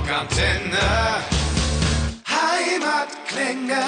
Rockantenne. Heimatklänge.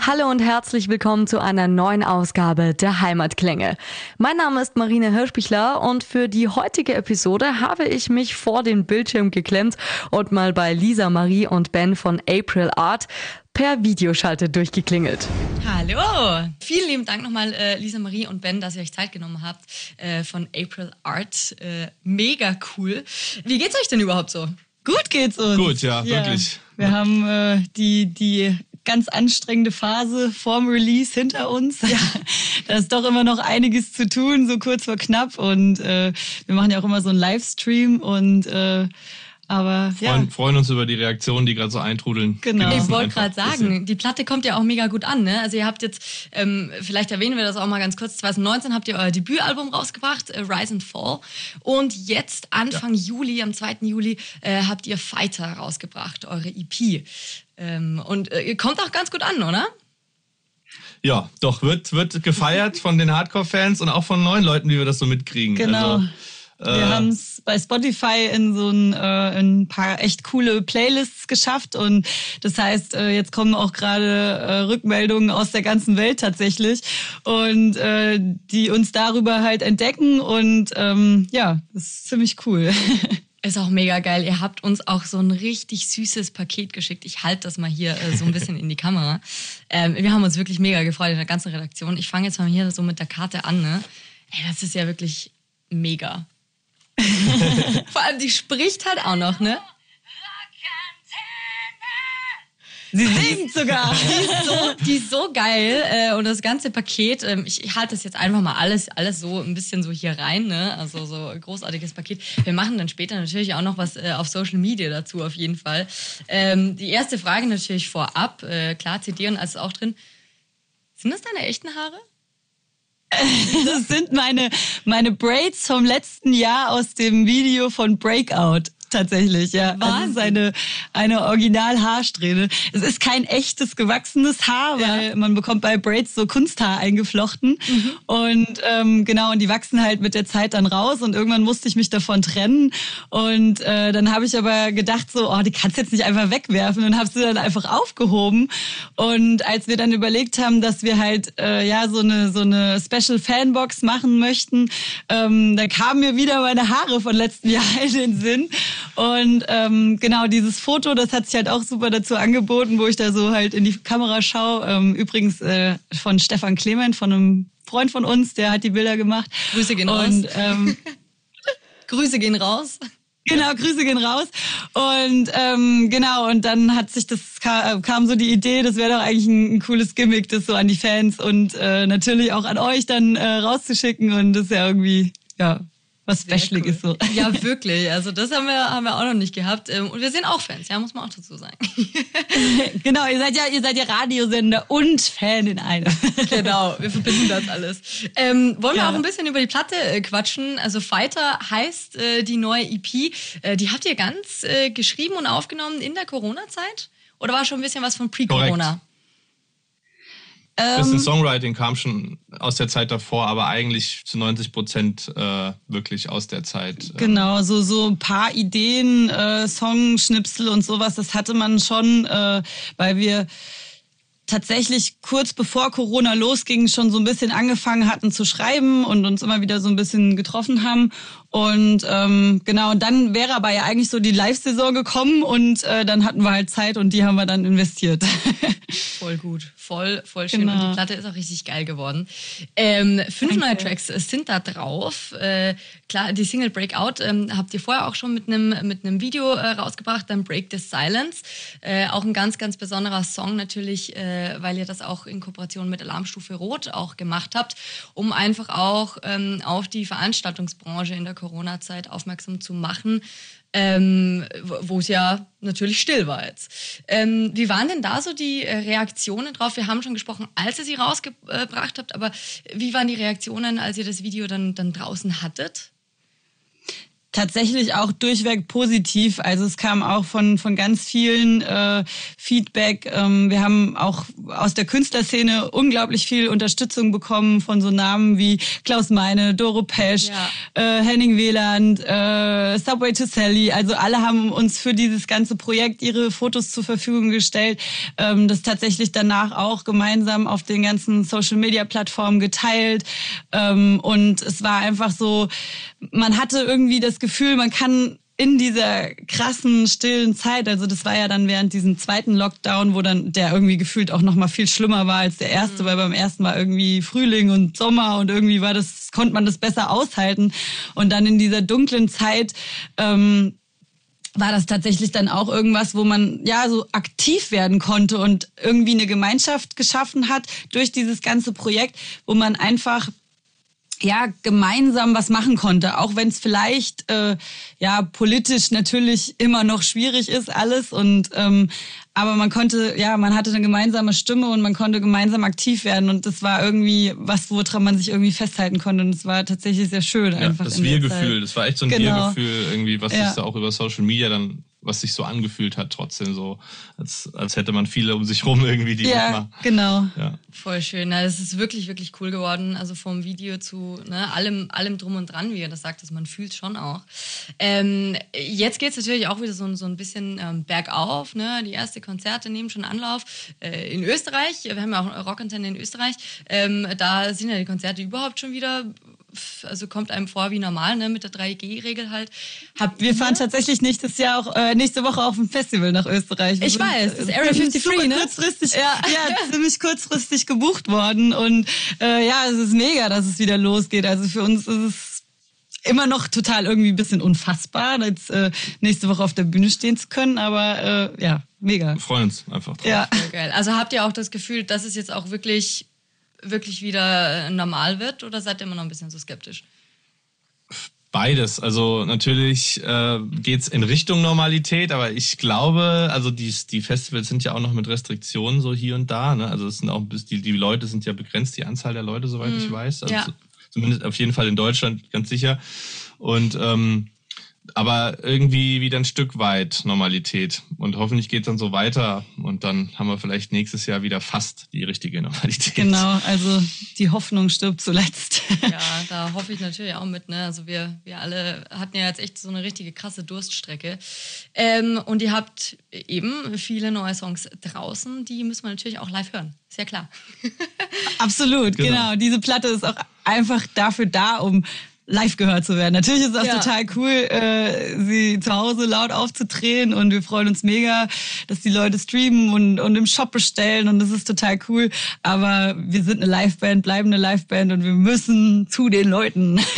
Hallo und herzlich willkommen zu einer neuen Ausgabe der Heimatklänge. Mein Name ist Marine Hirschbichler und für die heutige Episode habe ich mich vor den Bildschirm geklemmt und mal bei Lisa Marie und Ben von April Art per Videoschalte durchgeklingelt. Hallo! Vielen lieben Dank nochmal, äh, Lisa Marie und Ben, dass ihr euch Zeit genommen habt äh, von April Art. Äh, mega cool. Wie geht's euch denn überhaupt so? Gut geht's uns. Gut, ja, wirklich. Wir haben äh, die, die ganz anstrengende Phase vorm Release hinter uns. Ja. da ist doch immer noch einiges zu tun, so kurz vor knapp. Und äh, wir machen ja auch immer so einen Livestream und äh, aber ja. Freuen, freuen uns über die Reaktionen, die gerade so eintrudeln. Genau. Ich wollte gerade sagen, die Platte kommt ja auch mega gut an. Ne? Also ihr habt jetzt, ähm, vielleicht erwähnen wir das auch mal ganz kurz, 2019 habt ihr euer Debütalbum rausgebracht, äh, Rise and Fall. Und jetzt Anfang Juli, am 2. Juli, äh, habt ihr Fighter rausgebracht, eure EP. Ähm, und äh, kommt auch ganz gut an, oder? Ja, doch, wird, wird gefeiert von den Hardcore-Fans und auch von neuen Leuten, wie wir das so mitkriegen. Genau. Also, wir äh, haben es bei Spotify in so ein, äh, in ein paar echt coole Playlists geschafft und das heißt, äh, jetzt kommen auch gerade äh, Rückmeldungen aus der ganzen Welt tatsächlich und äh, die uns darüber halt entdecken und ähm, ja, das ist ziemlich cool. Ist auch mega geil. Ihr habt uns auch so ein richtig süßes Paket geschickt. Ich halte das mal hier äh, so ein bisschen in die Kamera. Ähm, wir haben uns wirklich mega gefreut in der ganzen Redaktion. Ich fange jetzt mal hier so mit der Karte an. Ne? Ey, das ist ja wirklich mega. Vor allem, die spricht halt auch noch, ne? Sie singt sogar. Die ist so, die ist so geil. Äh, und das ganze Paket, ähm, ich, ich halte das jetzt einfach mal alles, alles so ein bisschen so hier rein, ne? Also so ein großartiges Paket. Wir machen dann später natürlich auch noch was äh, auf Social Media dazu, auf jeden Fall. Ähm, die erste Frage natürlich vorab, äh, klar, CD und alles auch drin. Sind das deine echten Haare? Das sind meine, meine Braids vom letzten Jahr aus dem Video von Breakout. Tatsächlich, ja. Das Wahnsinn. ist eine, eine Original-Haarsträhne. Es ist kein echtes gewachsenes Haar, weil man bekommt bei Braids so Kunsthaar eingeflochten. Und ähm, genau, und die wachsen halt mit der Zeit dann raus und irgendwann musste ich mich davon trennen. Und äh, dann habe ich aber gedacht so, oh, die kannst du jetzt nicht einfach wegwerfen und habe sie dann einfach aufgehoben. Und als wir dann überlegt haben, dass wir halt äh, ja so eine so eine Special Fanbox machen möchten, ähm, da kamen mir wieder meine Haare von letzten Jahr in den Sinn. Und ähm, genau dieses Foto, das hat sich halt auch super dazu angeboten, wo ich da so halt in die Kamera schaue. Ähm, übrigens äh, von Stefan Clement, von einem Freund von uns, der hat die Bilder gemacht. Grüße gehen Und raus. ähm, Grüße gehen raus. Genau, Grüße gehen raus. Und ähm, genau, und dann hat sich das ka kam so die Idee, das wäre doch eigentlich ein, ein cooles Gimmick, das so an die Fans und äh, natürlich auch an euch dann äh, rauszuschicken. Und das ist ja irgendwie ja was Specialiges cool. so. Ja, wirklich. Also das haben wir, haben wir auch noch nicht gehabt. Ähm, Und wir sind auch Fans, ja, muss man auch dazu sagen. genau, ihr seid ja, ihr seid ja Radiosender und Fan in einem. Genau, wir verbinden das alles. Ähm, wollen wir Ja. auch ein bisschen über die Platte äh, quatschen? Also Fighter heißt äh, die neue EP. Äh, die habt ihr ganz äh, geschrieben und aufgenommen in der Corona-Zeit? Oder war schon ein bisschen was von Pre-Corona? Ähm, bisschen Songwriting kam schon aus der Zeit davor, aber eigentlich zu 90 Prozent äh, wirklich aus der Zeit. äh, Genau, so so ein paar Ideen, äh, Songschnipsel und sowas, das hatte man schon, äh, weil wir tatsächlich kurz bevor Corona losging schon so ein bisschen angefangen hatten zu schreiben und uns immer wieder so ein bisschen getroffen haben und ähm, genau und dann wäre aber ja eigentlich so die Live-Saison gekommen und äh, dann hatten wir halt Zeit und die haben wir dann investiert. Voll gut, voll, voll schön. Genau. Und die Platte ist auch richtig geil geworden. Ähm, fünf Danke. neue Tracks sind da drauf. Äh, klar, die Single Breakout ähm, habt ihr vorher auch schon mit einem mit einem Video äh, rausgebracht, dann Break the Silence. Äh, auch ein ganz, ganz besonderer Song natürlich, äh, weil ihr das auch in Kooperation mit Alarmstufe Rot auch gemacht habt, um einfach auch ähm, auf die Veranstaltungsbranche in der Corona-Zeit aufmerksam zu machen ähm, wo es ja natürlich still war jetzt. Ähm, wie waren denn da so die äh, Reaktionen drauf? Wir haben schon gesprochen, als ihr sie rausgebracht habt, aber wie waren die Reaktionen, als ihr das Video dann, dann draußen hattet? Tatsächlich auch durchweg positiv. Also es kam auch von, von ganz vielen äh, Feedback. Ähm, wir haben auch aus der Künstlerszene unglaublich viel Unterstützung bekommen von so Namen wie Klaus Meine, Doro Pesch, ja. äh, Henning Wieland, äh, Subway to Sally. Also alle haben uns für dieses ganze Projekt ihre Fotos zur Verfügung gestellt, ähm, das tatsächlich danach auch gemeinsam auf den ganzen Social-Media-Plattformen geteilt. Ähm, und es war einfach so, man hatte irgendwie das Gefühl, man kann in dieser krassen stillen Zeit, also das war ja dann während diesem zweiten Lockdown, wo dann der irgendwie gefühlt auch noch mal viel schlimmer war als der erste, mhm. weil beim ersten war irgendwie Frühling und Sommer und irgendwie war das konnte man das besser aushalten und dann in dieser dunklen Zeit ähm, war das tatsächlich dann auch irgendwas, wo man ja so aktiv werden konnte und irgendwie eine Gemeinschaft geschaffen hat durch dieses ganze Projekt, wo man einfach ja gemeinsam was machen konnte, auch wenn es vielleicht äh, ja politisch natürlich immer noch schwierig ist alles. Und ähm, aber man konnte ja man hatte eine gemeinsame Stimme und man konnte gemeinsam aktiv werden. Und das war irgendwie was woran man sich irgendwie festhalten konnte. Und es war tatsächlich sehr schön ja, einfach das Wir-Gefühl das war echt so ein genau. Wir-Gefühl irgendwie was ja. sich da auch über Social Media dann was sich so angefühlt hat, trotzdem so, als, als hätte man viele um sich rum irgendwie, die ja, genau. Ja, Voll schön. Es ist wirklich, wirklich cool geworden. Also vom Video zu ne, allem, allem drum und dran, wie ihr das sagt, dass man fühlt schon auch. Ähm, jetzt geht es natürlich auch wieder so, so ein bisschen ähm, bergauf. Ne? Die ersten Konzerte nehmen schon Anlauf. Äh, in Österreich, wir haben ja auch Rockantenne in Österreich, ähm, da sind ja die Konzerte überhaupt schon wieder also kommt einem vor wie normal, ne, mit der 3G-Regel halt. Habt wir fahren tatsächlich nächstes Jahr auch, äh, nächste Woche auf ein Festival nach Österreich. Wir ich weiß, das ist Area 53, ne? Kurzfristig, ja. ja, ziemlich kurzfristig gebucht worden und äh, ja, es ist mega, dass es wieder losgeht. Also für uns ist es immer noch total irgendwie ein bisschen unfassbar, jetzt äh, nächste Woche auf der Bühne stehen zu können, aber äh, ja, mega. Wir freuen uns einfach drauf. Ja. geil. Also habt ihr auch das Gefühl, dass es jetzt auch wirklich wirklich wieder äh, normal wird oder seid ihr immer noch ein bisschen so skeptisch? Beides. Also natürlich äh, geht es in Richtung Normalität, aber ich glaube, also die, die Festivals sind ja auch noch mit Restriktionen so hier und da. Ne? Also es sind auch die, die Leute sind ja begrenzt, die Anzahl der Leute, soweit mhm. ich weiß. Also ja. Zumindest auf jeden Fall in Deutschland, ganz sicher. Und ähm, aber irgendwie wieder ein Stück weit Normalität. Und hoffentlich geht es dann so weiter. Und dann haben wir vielleicht nächstes Jahr wieder fast die richtige Normalität. Genau, also die Hoffnung stirbt zuletzt. Ja, da hoffe ich natürlich auch mit. Ne? Also wir, wir alle hatten ja jetzt echt so eine richtige krasse Durststrecke. Ähm, und ihr habt eben viele neue Songs draußen. Die müssen wir natürlich auch live hören. Ist ja klar. Absolut, genau. genau. Diese Platte ist auch einfach dafür da, um live gehört zu werden. Natürlich ist das ja. total cool, äh, sie zu Hause laut aufzudrehen und wir freuen uns mega, dass die Leute streamen und, und im Shop bestellen und das ist total cool. Aber wir sind eine Liveband, bleiben eine Liveband und wir müssen zu den Leuten.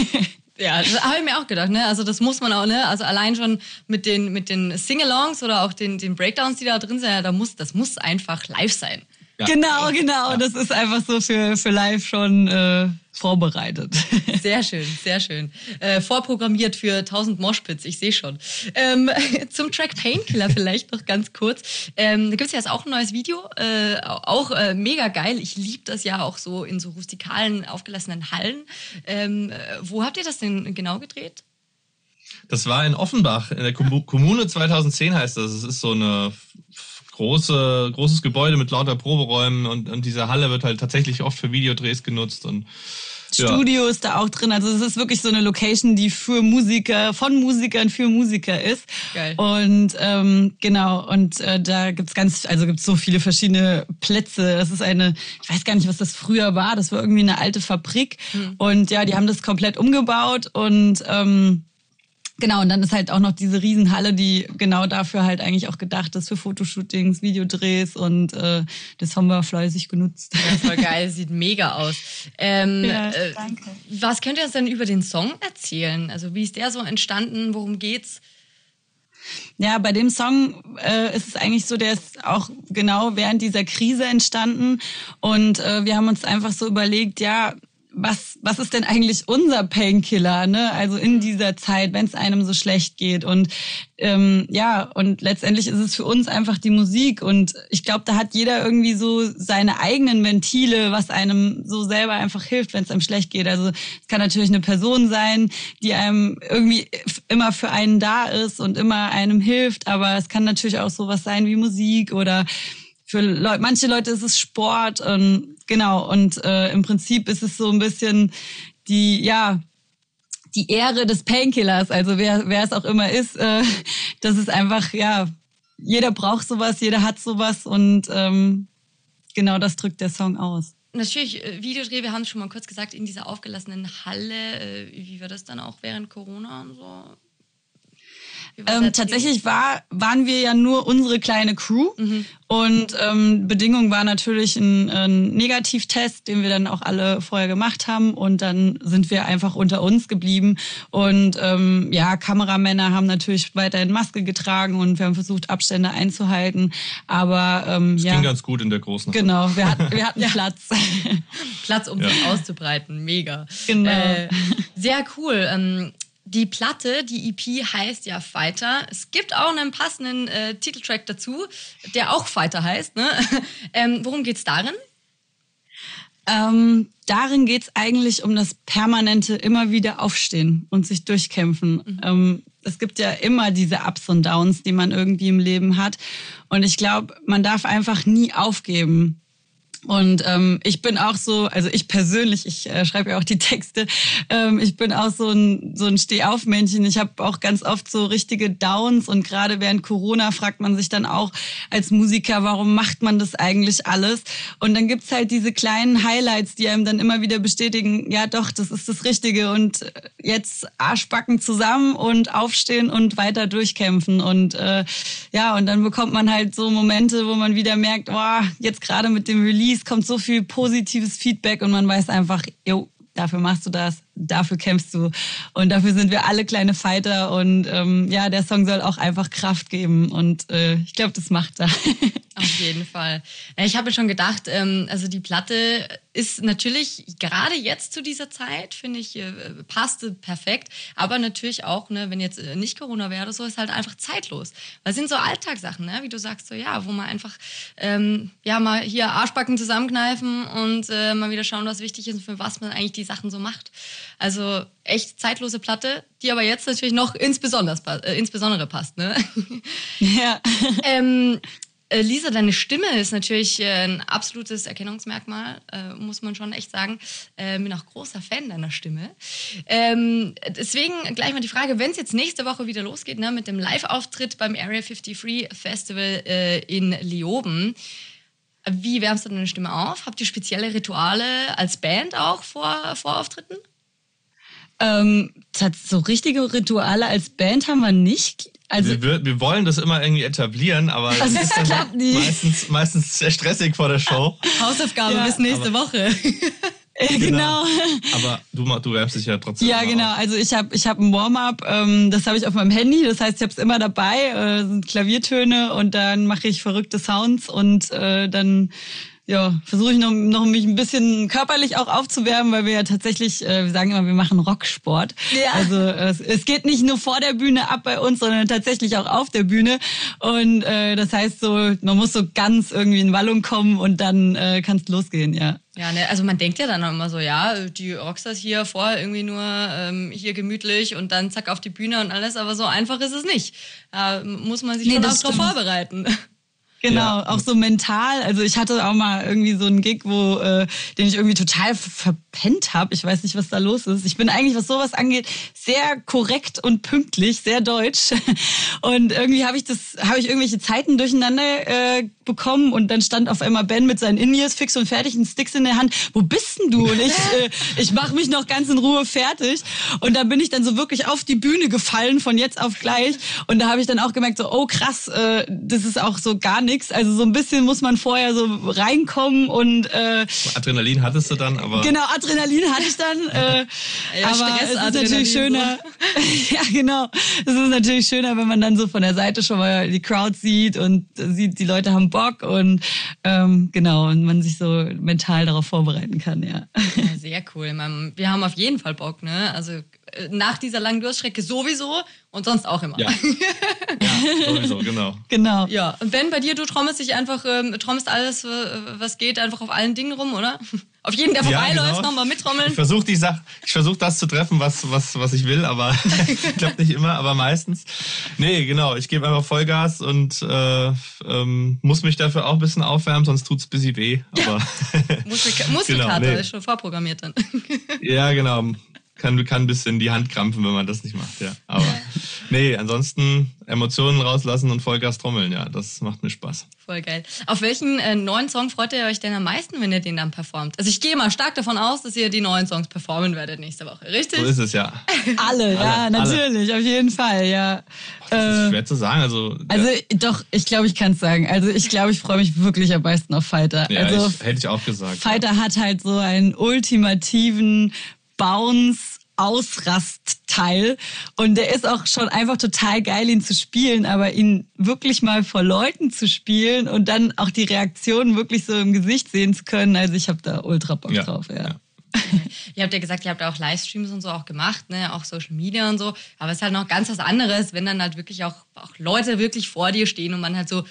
Ja, das habe ich mir auch gedacht, ne? Also das muss man auch, ne? Also allein schon mit den mit den Singalongs oder auch den den Breakdowns, die da drin sind, ja, da muss das muss einfach live sein. Ja. Genau, genau. Ja. Das ist einfach so für für live schon äh, vorbereitet. Sehr schön, sehr schön. Äh, vorprogrammiert für 1000 Moshpits, ich sehe schon. Ähm, zum Track Painkiller vielleicht noch ganz kurz. Ähm, da gibt es ja jetzt auch ein neues Video, äh, auch äh, mega geil. Ich liebe das ja auch so in so rustikalen, aufgelassenen Hallen. Ähm, äh, wo habt ihr das denn genau gedreht? Das war in Offenbach, in der Kommune 2010 heißt das. Es ist so eine große, großes Gebäude mit lauter Proberäumen und, und diese Halle wird halt tatsächlich oft für Videodrehs genutzt und Studio ja. ist da auch drin. Also es ist wirklich so eine Location, die für Musiker, von Musikern für Musiker ist. Geil. Und ähm, genau, und äh, da gibt's ganz, also gibt's so viele verschiedene Plätze. Das ist eine, ich weiß gar nicht, was das früher war. Das war irgendwie eine alte Fabrik. Hm. Und ja, die haben das komplett umgebaut und ähm, Genau, und dann ist halt auch noch diese Riesenhalle, die genau dafür halt eigentlich auch gedacht ist, für Fotoshootings, Videodrehs und äh, das haben wir fleißig genutzt. Ja, voll geil, sieht mega aus. Ähm, ja, äh, danke. Was könnt ihr uns denn über den Song erzählen? Also wie ist der so entstanden? Worum geht's? Ja, bei dem Song äh, ist es eigentlich so, der ist auch genau während dieser Krise entstanden und äh, wir haben uns einfach so überlegt, ja, was, was ist denn eigentlich unser Painkiller, ne? Also in dieser Zeit, wenn es einem so schlecht geht. Und ähm, ja, und letztendlich ist es für uns einfach die Musik. Und ich glaube, da hat jeder irgendwie so seine eigenen Ventile, was einem so selber einfach hilft, wenn es einem schlecht geht. Also es kann natürlich eine Person sein, die einem irgendwie immer für einen da ist und immer einem hilft, aber es kann natürlich auch sowas sein wie Musik oder für Leute, manche Leute ist es Sport und genau und äh, im Prinzip ist es so ein bisschen die ja die Ehre des Painkillers, also wer wer es auch immer ist, äh, das ist einfach ja jeder braucht sowas, jeder hat sowas und ähm, genau das drückt der Song aus. Natürlich, äh, Videodreh, wir haben es schon mal kurz gesagt, in dieser aufgelassenen Halle. Äh, wie war das dann auch während Corona und so? Ähm, tatsächlich war, waren wir ja nur unsere kleine Crew mhm. und ähm, Bedingung war natürlich ein, ein Negativtest, den wir dann auch alle vorher gemacht haben und dann sind wir einfach unter uns geblieben und ähm, ja, Kameramänner haben natürlich weiterhin Maske getragen und wir haben versucht, Abstände einzuhalten, aber ähm, das ja. ging ganz gut in der großen Halle. Genau, wir hatten, wir hatten. Platz. Platz, um ja. sich auszubreiten, mega. Genau. Äh, sehr cool. Die Platte, die EP heißt ja Fighter. Es gibt auch einen passenden äh, Titeltrack dazu, der auch Fighter heißt. Ne? ähm, worum geht's darin? Ähm, darin geht's eigentlich um das permanente immer wieder aufstehen und sich durchkämpfen. Mhm. Ähm, es gibt ja immer diese Ups und Downs, die man irgendwie im Leben hat. Und ich glaube, man darf einfach nie aufgeben. Und ähm, ich bin auch so, also ich persönlich, ich äh, schreibe ja auch die Texte, ähm, ich bin auch so ein, so ein Stehaufmännchen. Ich habe auch ganz oft so richtige Downs und gerade während Corona fragt man sich dann auch als Musiker, warum macht man das eigentlich alles? Und dann gibt's halt diese kleinen Highlights, die einem dann immer wieder bestätigen, ja doch, das ist das Richtige und äh, jetzt Arschbacken zusammen und aufstehen und weiter durchkämpfen. Und äh, ja, und dann bekommt man halt so Momente, wo man wieder merkt, oh, jetzt gerade mit dem Release liest, kommt so viel positives Feedback und man weiß einfach, jo, dafür machst du das, dafür kämpfst du. Und dafür sind wir alle kleine Fighter. Und ähm, ja, der Song soll auch einfach Kraft geben. Und äh, ich glaube, das macht er. Auf jeden Fall. Ich habe schon gedacht, ähm, also die Platte ist natürlich gerade jetzt zu dieser Zeit, finde ich, äh, passte perfekt. Aber natürlich auch, ne, wenn jetzt äh, nicht Corona wäre oder so, ist halt einfach zeitlos. Weil es sind so Alltagssachen, ne? wie du sagst, so ja, wo man einfach ähm, ja mal hier Arschbacken zusammenkneifen und äh, mal wieder schauen, was wichtig ist und für was man eigentlich die Sachen so macht. Also echt zeitlose Platte, die aber jetzt natürlich noch insbesondere, äh, insbesondere passt. Ne? Ja. ähm, äh, Lisa, deine Stimme ist natürlich äh, ein absolutes Erkennungsmerkmal, äh, muss man schon echt sagen. Bin auch großer Fan deiner Stimme. Ähm, deswegen gleich mal die Frage, wenn es jetzt nächste Woche wieder losgeht ne, mit dem Live-Auftritt beim Area 53 Festival in Lioben, wie wärmst du deine Stimme auf? Habt ihr spezielle Rituale als Band auch vor, vor Auftritten? Ähm, so richtige Rituale als Band haben wir nicht. Also wir, wir wollen das immer irgendwie etablieren, aber das ist dann meistens, meistens sehr stressig vor der Show. Hausaufgabe ja, bis nächste Woche. Genau. genau. Aber du, du wärmst dich ja trotzdem. Ja, genau. Auf. Also ich habe ich hab ein Warm-up, ähm, das habe ich auf meinem Handy. Das heißt, ich habe es immer dabei, äh, sind Klaviertöne und dann mache ich verrückte Sounds und äh, dann ja, versuche ich noch, noch mich ein bisschen körperlich auch aufzuwärmen, weil wir ja tatsächlich, äh, wir sagen immer, wir machen Rocksport. Ja. Also es, es geht nicht nur vor der Bühne ab bei uns, sondern tatsächlich auch auf der Bühne. Und äh, das heißt so, man muss so ganz irgendwie in Wallung kommen und dann äh, kann es losgehen, ja. Ja, ne, also man denkt ja dann auch immer so, ja, die Rockstars hier vorher irgendwie nur ähm, hier gemütlich und dann zack auf die Bühne und alles, aber so einfach ist es nicht. Da muss man sich nee, schon auch drauf vorbereiten. Genau, ja. auch so mental. Also ich hatte auch mal irgendwie so einen Gig, wo äh, den ich irgendwie total verpennt habe. Ich weiß nicht, was da los ist. Ich bin eigentlich, was sowas angeht, sehr korrekt und pünktlich, sehr deutsch. Und irgendwie habe ich das, habe ich irgendwelche Zeiten durcheinander äh, bekommen und dann stand auf einmal Ben mit seinen In-Ears fix und fertig, einen Sticks in der Hand. Wo bist denn du? Und ich, äh, ich mache mich noch ganz in Ruhe fertig. Und da bin ich dann so wirklich auf die Bühne gefallen von jetzt auf gleich. Und da habe ich dann auch gemerkt, so, oh krass, äh, das ist auch so gar nicht nichts. Also so ein bisschen muss man vorher so reinkommen und äh, Adrenalin hattest du dann, aber genau Adrenalin hatte ich dann. Äh, Ja, aber Stress, es ist Adrenalin natürlich schöner. ja, genau. Es ist natürlich schöner, wenn man dann so von der Seite schon mal die Crowd sieht und sieht, die Leute haben Bock und ähm, genau und man sich so mental darauf vorbereiten kann. Ja. Ja, sehr cool. Man, wir haben auf jeden Fall Bock, ne? Also nach dieser langen Durststrecke sowieso und sonst auch immer. ja. ja, sowieso, genau. Genau. Ja, und Ben, bei dir, du trommelst dich einfach, ähm, trommelst alles, äh, was geht, einfach auf allen Dingen rum, oder? Auf jeden, der Ja, vorbeiläuft, genau. nochmal mittrommeln. Ich versuche die Sache, ich versuche das zu treffen, was, was, was ich will, aber klappt nicht immer, aber meistens. Nee, genau, ich gebe einfach Vollgas und äh, ähm, muss mich dafür auch ein bisschen aufwärmen, sonst tut's ein bisschen weh. Aber Muskelka Muskelkater Genau, nee. ist schon vorprogrammiert dann. ja, genau. Kann, kann ein bisschen die Hand krampfen, wenn man das nicht macht, ja. Aber nee, ansonsten Emotionen rauslassen und Vollgas trommeln, ja, das macht mir Spaß. Voll geil. Auf welchen äh, neuen Song freut ihr euch denn am meisten, wenn ihr den dann performt? Also ich gehe mal stark davon aus, dass ihr die neuen Songs performen werdet nächste Woche, richtig? So ist es ja. Alle, ja, alle. natürlich, auf jeden Fall, ja. Das ist Äh, schwer zu sagen. Also, Also doch, ich glaube, ich kann es sagen. Also ich glaube, ich freue mich wirklich am meisten auf Fighter. ja, also ich, hätte ich auch gesagt. Fighter hat halt so einen ultimativen Bounce. Ausrastteil und der ist auch schon einfach total geil, ihn zu spielen, aber ihn wirklich mal vor Leuten zu spielen und dann auch die Reaktionen wirklich so im Gesicht sehen zu können. Also ich habe da ultra Bock Ja, drauf, ja. ja. Ihr habt ja gesagt, ihr habt auch Livestreams und so auch gemacht, ne? auch Social Media und so. Aber es ist halt noch ganz was anderes, wenn dann halt wirklich auch, auch Leute wirklich vor dir stehen und man halt so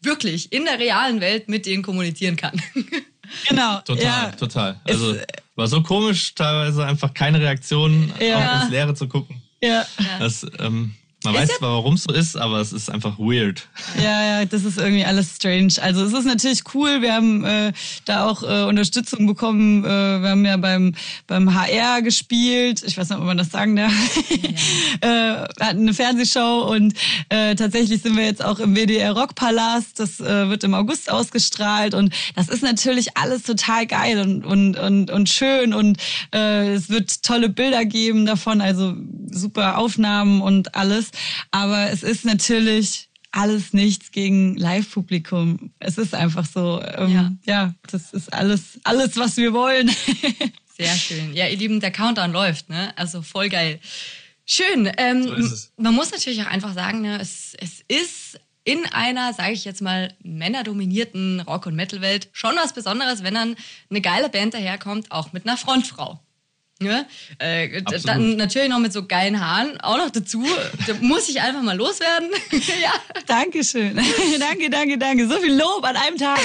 wirklich in der realen Welt mit denen kommunizieren kann. Genau. Total, ja. total. Es- Also war so komisch, teilweise einfach keine Reaktion, Ja. auch ins Leere zu gucken. Ja. Das, ähm, man Ist weiß ja- zwar, warum es so ist, aber es ist einfach weird. Ja, ja, das ist irgendwie alles strange. Also es ist natürlich cool. Wir haben äh, da auch äh, Unterstützung bekommen. Äh, wir haben ja beim beim HR gespielt. Ich weiß nicht, ob man das sagen darf. äh, wir hatten eine Fernsehshow und äh, tatsächlich sind wir jetzt auch im WDR Rockpalast. Das äh, wird im August ausgestrahlt und das ist natürlich alles total geil und und und, und schön und äh, es wird tolle Bilder geben davon. Also super Aufnahmen und alles. Aber es ist natürlich alles nichts gegen Live-Publikum. Es ist einfach so. Ähm, Ja. ja. das ist alles, alles, was wir wollen. Sehr schön. Ja, ihr Lieben, der Countdown läuft, ne? Also voll geil. Schön. Ähm, So. Man muss natürlich auch einfach sagen, ne, es, es ist in einer, sage ich jetzt mal, männerdominierten Rock- und Metal-Welt schon was Besonderes, wenn dann eine geile Band daherkommt, auch mit einer Frontfrau. Ja, äh, dann natürlich noch mit so geilen Haaren auch noch dazu. Da muss ich einfach mal loswerden. ja. Dankeschön. danke, danke, danke. So viel Lob an einem Tag.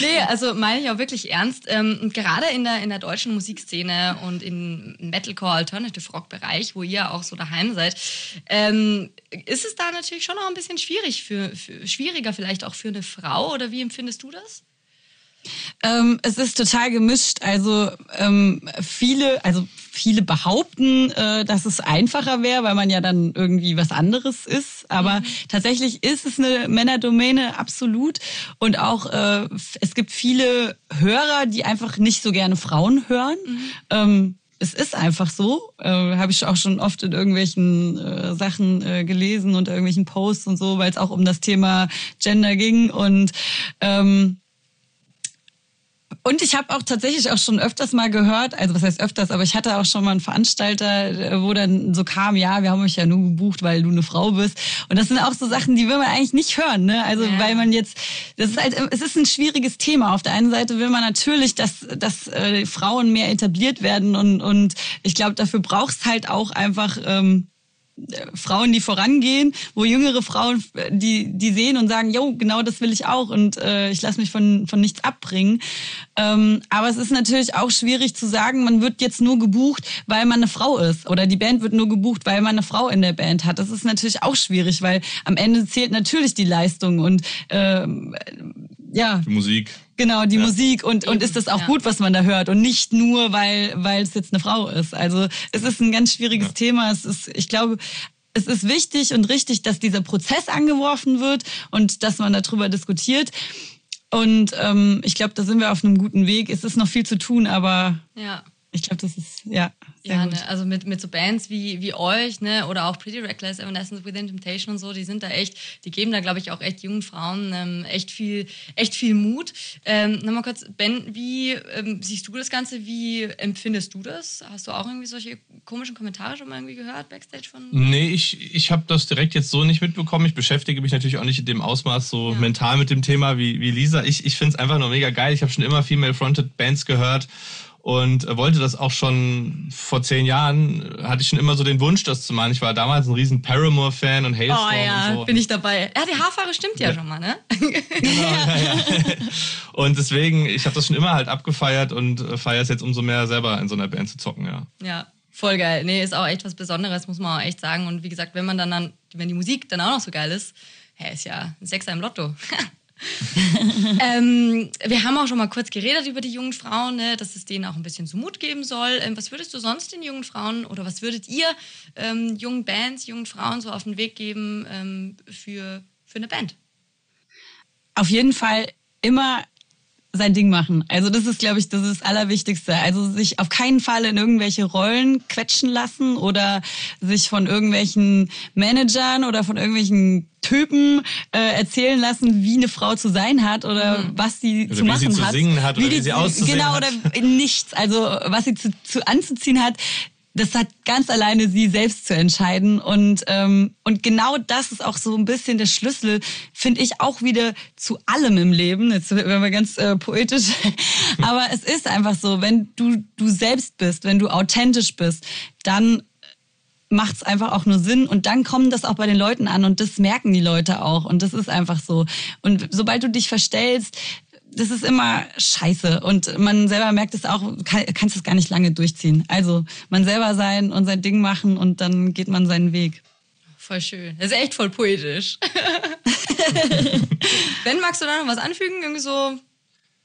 Nee, also meine ich auch wirklich ernst. Ähm, gerade in der, in der deutschen Musikszene und im Metalcore Alternative Rock Bereich, wo ihr auch so daheim seid, ähm, ist es da natürlich schon noch ein bisschen schwierig für, für schwieriger vielleicht auch für eine Frau oder wie empfindest du das? Ähm, es ist total gemischt. Also ähm, viele, also viele behaupten, äh, dass es einfacher wäre, weil man ja dann irgendwie was anderes ist. Aber tatsächlich ist es eine Männerdomäne absolut. Und auch äh, es gibt viele Hörer, die einfach nicht so gerne Frauen hören. Ähm, es ist einfach so. Äh, Habe ich auch schon oft in irgendwelchen äh, Sachen äh, gelesen und irgendwelchen Posts und so, weil es auch um das Thema Gender ging. Und ähm, und ich habe auch tatsächlich auch schon öfters mal gehört, also was heißt öfters, aber ich hatte auch schon mal einen Veranstalter, äh, wo dann so kam, ja, wir haben euch ja nur gebucht, weil du eine Frau bist. Und das sind auch so Sachen, die will man eigentlich nicht hören, ne? Also Ja. weil man jetzt, das ist halt, es ist ein schwieriges Thema. Auf der einen Seite will man natürlich, dass, dass äh, Frauen mehr etabliert werden und, und ich glaube, dafür brauchst halt auch einfach ähm, Frauen, die vorangehen, wo jüngere Frauen, äh, die, die sehen und sagen, jo, genau das will ich auch und äh, ich lasse mich von, von nichts abbringen. Ähm, aber es ist natürlich auch schwierig zu sagen, man wird jetzt nur gebucht, weil man eine Frau ist oder die Band wird nur gebucht, weil man eine Frau in der Band hat. Das ist natürlich auch schwierig, weil am Ende zählt natürlich die Leistung und ähm, ja, Die Musik. Genau, die Musik und, und ist das auch ja. gut, was man da hört und nicht nur, weil, weil es jetzt eine Frau ist. Also es ist ein ganz schwieriges Thema. Es ist, ich glaube, es ist wichtig und richtig, dass dieser Prozess angeworfen wird und dass man darüber diskutiert. Und ähm, ich glaube, da sind wir auf einem guten Weg. Es ist noch viel zu tun, aber Ja. Ich glaube, das ist, ja. ja, ne, also mit, mit so Bands wie, wie euch, ne, oder auch Pretty Reckless, Evanescence Within Temptation und so, die sind da echt, die geben da, glaube ich, auch echt jungen Frauen ähm, echt viel, echt viel Mut. Ähm, Nochmal kurz, Ben, wie ähm, siehst du das Ganze? Wie empfindest du das? Hast du auch irgendwie solche komischen Kommentare schon mal irgendwie gehört, Backstage von? Nee, ich, ich habe das direkt jetzt so nicht mitbekommen. Ich beschäftige mich natürlich auch nicht in dem Ausmaß so ja. mental mit dem Thema wie, wie Lisa. Ich, ich finde es einfach nur mega geil. Ich habe schon immer Female-Fronted Bands gehört und wollte das auch schon vor zehn Jahren, hatte ich schon immer so den Wunsch, das zu machen. Ich war damals ein riesen Paramore-Fan und Hailstorm oh, ja, und so. bin ich dabei. Ja, die Haarfarbe stimmt ja, ja. schon mal, ne? Genau, ja, ja. Und deswegen, ich habe das schon immer halt abgefeiert und äh, feiere es jetzt umso mehr selber in so einer Band zu zocken, ja. Ja, voll geil. Nee, ist auch echt was Besonderes, muss man auch echt sagen. Und wie gesagt, wenn man dann, dann wenn die Musik dann auch noch so geil ist, hä, ist ja ein Sechser im Lotto. ähm, wir haben auch schon mal kurz geredet über die jungen Frauen, ne, dass es denen auch ein bisschen so Mut geben soll. Ähm, was würdest du sonst den jungen Frauen oder was würdet ihr ähm, jungen Bands, jungen Frauen so auf den Weg geben ähm, für, für eine Band? Auf jeden Fall immer sein Ding machen. Also das ist, glaube ich, das ist das Allerwichtigste. Also sich auf keinen Fall in irgendwelche Rollen quetschen lassen oder sich von irgendwelchen Managern oder von irgendwelchen Typen äh, erzählen lassen, wie eine Frau zu sein hat oder mhm. was sie oder zu machen hat. Wie sie zu singen hat oder wie, wie sie auszusehen genau, hat. Genau, oder nichts. Also was sie zu, zu anzuziehen hat das hat ganz alleine sie selbst zu entscheiden. Und, ähm, und genau das ist auch so ein bisschen der Schlüssel, finde ich, auch wieder zu allem im Leben. Jetzt werden wir ganz äh, poetisch. Aber es ist einfach so, wenn du du selbst bist, wenn du authentisch bist, dann macht es einfach auch nur Sinn und dann kommt das auch bei den Leuten an und das merken die Leute auch und das ist einfach so. Und sobald du dich verstellst, das ist immer scheiße und man selber merkt es auch, kann, kannst es gar nicht lange durchziehen. Also man selber sein und sein Ding machen und dann geht man seinen Weg. Voll schön. Das ist echt voll poetisch. ben, magst du da noch was anfügen? Irgendwie so,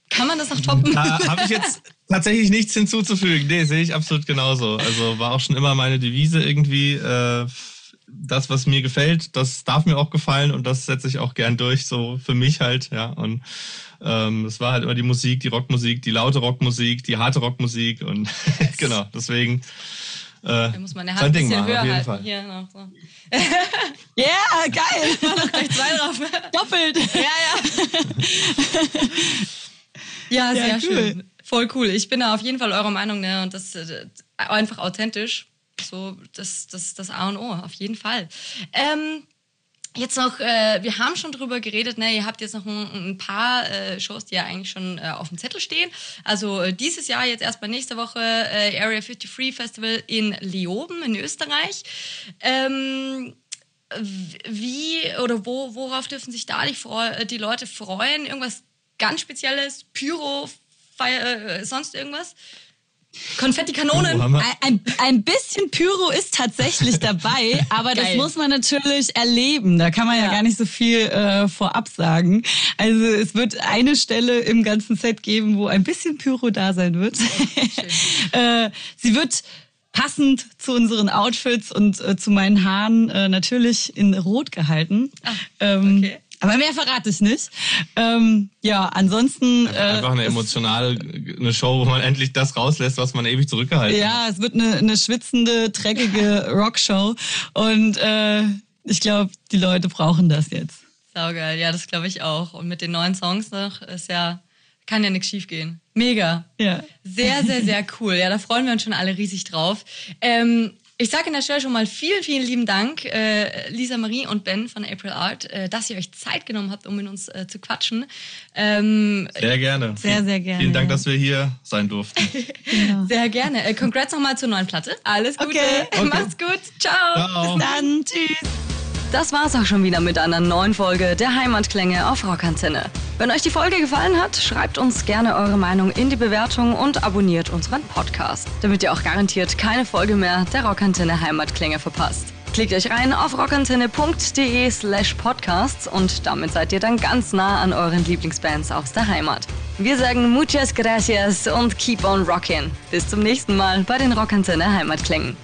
kann man das noch toppen? Da habe ich jetzt tatsächlich nichts hinzuzufügen. Nee, sehe ich absolut genauso. Also war auch schon immer meine Devise irgendwie. Äh, das, was mir gefällt, das darf mir auch gefallen und das setze ich auch gern durch, so für mich halt, ja. Und ähm, es war halt immer die Musik, die Rockmusik, die laute Rockmusik, die harte Rockmusik und genau, deswegen. Äh, da muss man eine Hand ein bisschen höher halten. Fall. Hier noch so. Ja, yeah, geil. noch gleich zwei drauf. Doppelt. Ja, ja. ja, sehr ja, cool. schön. Voll cool. Ich bin da auf jeden Fall eurer Meinung, ne? Und das äh, einfach authentisch. So, das, das das A und O, auf jeden Fall. Ähm, Jetzt noch, äh, wir haben schon drüber geredet, ne, ihr habt jetzt noch ein, ein paar äh, Shows, die ja eigentlich schon äh, auf dem Zettel stehen. Also äh, dieses Jahr, jetzt erstmal nächste Woche, äh, Area 53 Festival in Leoben in Österreich. Ähm, wie oder wo, worauf dürfen sich da die, äh, Leute freuen? Irgendwas ganz Spezielles? Pyro, Feier, sonst irgendwas? Konfettikanonen. Oh, ein, ein bisschen Pyro ist tatsächlich dabei, aber das muss man natürlich erleben. Da kann man ja, ja gar nicht so viel äh, vorab sagen. Also es wird eine Stelle im ganzen Set geben, wo ein bisschen Pyro da sein wird. äh, sie wird passend zu unseren Outfits und äh, zu meinen Haaren äh, natürlich in Rot gehalten. Ah, ähm, okay. Aber mehr verrate ich nicht. Ähm, ja, ansonsten. Einfach, äh, einfach eine emotionale eine Show, wo man endlich das rauslässt, was man ewig zurückgehalten ja, hat. Ja, es wird eine, eine schwitzende, dreckige Rockshow. Und äh, ich glaube, die Leute brauchen das jetzt. Saugeil, ja, das glaube ich auch. Und mit den neuen Songs noch ist ja, kann ja nichts schiefgehen. Mega. Ja. Sehr, sehr, sehr cool. Ja, da freuen wir uns schon alle riesig drauf. Ähm, ich sage an der Stelle schon mal vielen, vielen lieben Dank, äh, Lisa Marie und Ben von April Art, äh, dass ihr euch Zeit genommen habt, um mit uns äh, zu quatschen. Ähm, sehr gerne. Sehr, sehr gerne. Vielen Dank, dass wir hier sein durften. genau. Sehr gerne. Äh, congrats nochmal zur neuen Platte. Alles Gute. Okay. okay. Macht's gut. Ciao. Ciao. Bis dann. Tschüss. Das war's auch schon wieder mit einer neuen Folge der Heimatklänge auf Rockantenne. Wenn euch die Folge gefallen hat, schreibt uns gerne eure Meinung in die Bewertung und abonniert unseren Podcast, damit ihr auch garantiert keine Folge mehr der Rockantenne Heimatklänge verpasst. Klickt euch rein auf rockantenne.de slash podcasts und damit seid ihr dann ganz nah an euren Lieblingsbands aus der Heimat. Wir sagen muchas gracias und keep on rockin'. Bis zum nächsten Mal bei den Rockantenne Heimatklängen.